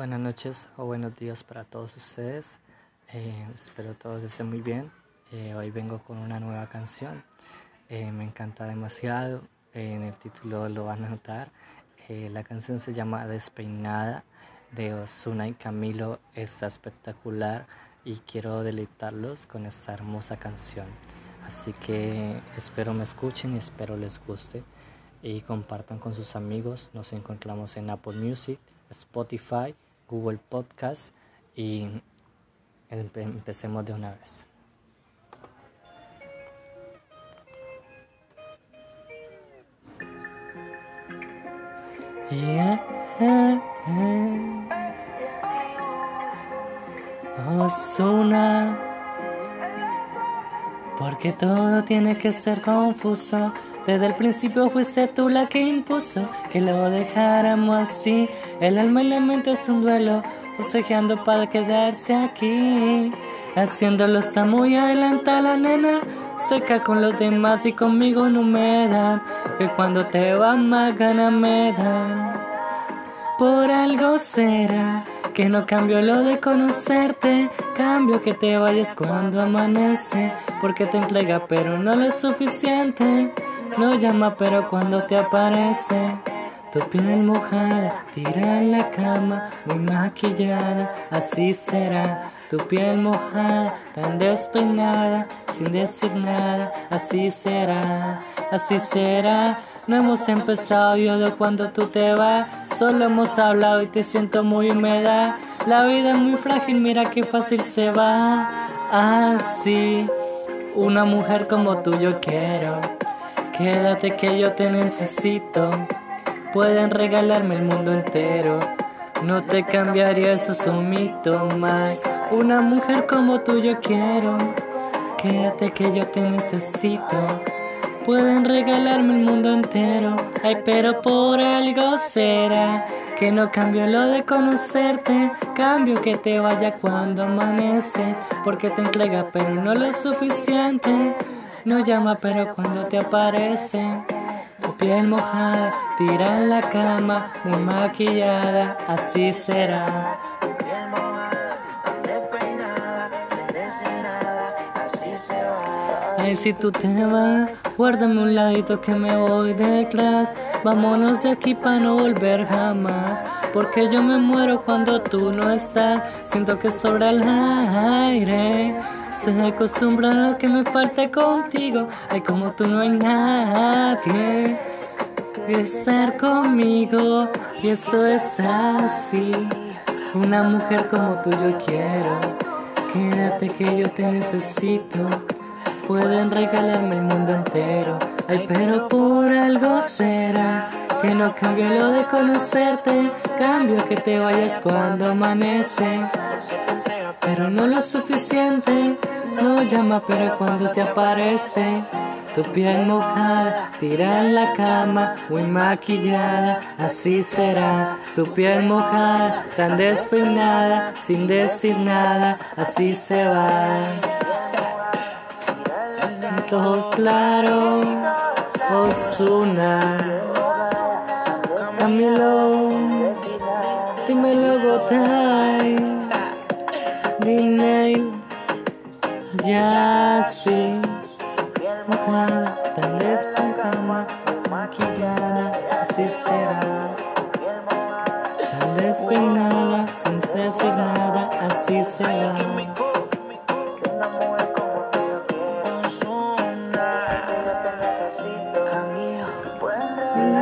Buenas noches o buenos días para todos ustedes. Eh, espero todos estén muy bien. Eh, hoy vengo con una nueva canción. Eh, me encanta demasiado. en el título lo van a notar. la canción se llama Despeinada de Osuna y Camilo. Está espectacular y quiero deleitarlos con esta hermosa canción. Así que espero me escuchen y espero les guste y compartan con sus amigos. Nos encontramos en Apple Music, Spotify, Google Podcast y empecemos de una vez. Yeah. Osuna, porque todo tiene que ser confuso desde el principio fuiste tú la que impuso que lo dejáramos así. El alma y la mente es un duelo, forcejeando para quedarse aquí. Haciéndolo está muy adelanta la nena, seca con los demás y conmigo no me dan. Que cuando te vas más ganas me dan. Por algo será que no cambio lo de conocerte, cambio que te vayas cuando amanece, porque te entrega pero no lo es suficiente. No llama pero cuando te aparece tu piel mojada, tira en la cama, muy maquillada, así será. Tu piel mojada, tan despeinada, sin decir nada, así será, así será. No hemos empezado yo de cuando tú te vas, solo hemos hablado y te siento muy húmeda. La vida es muy frágil, mira qué fácil se va. Así, una mujer como tú yo quiero. Quédate que yo te necesito. Pueden regalarme el mundo entero. No te cambiaría, eso es un mito, Mike. Una mujer como tú yo quiero. Quédate que yo te necesito. Pueden regalarme el mundo entero. Ay, pero por algo será que no cambio lo de conocerte. Cambio que te vaya cuando amanece. Porque te entrega, pero no lo suficiente. No llama pero cuando te aparece Tu piel mojada, tira en la cama Muy maquillada, así será Tu piel mojada, despeinada nada, así se va Ay, si tú te vas Guárdame un ladito que me voy detrás Vámonos de aquí para no volver jamás porque yo me muero cuando tú no estás. Siento que sobra el aire. Se acostumbrado a que me falte contigo. Ay, como tú no hay nadie que estar conmigo. Y eso es así. Una mujer como tú yo quiero. Quédate que yo te necesito. Pueden regalarme el mundo entero. Ay, pero por algo será que no cambie lo de conocerte. Cambio que te vayas cuando amanece pero no lo suficiente. No llama, pero cuando te aparece. Tu piel mojada, tira en la cama, muy maquillada, así será. Tu piel mojada, tan despeinada, sin decir nada, así se va. Ojos claros, Osuna, Camilo, dímelo, Gotay. Ya sí, mojada, tan despejada, maquillada, así será. Tan despeinada, sin decir nada, así será.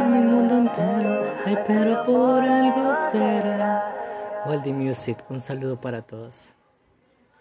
mi mundo entero, ay, pero por algo será. Waldy Music, un saludo para todos.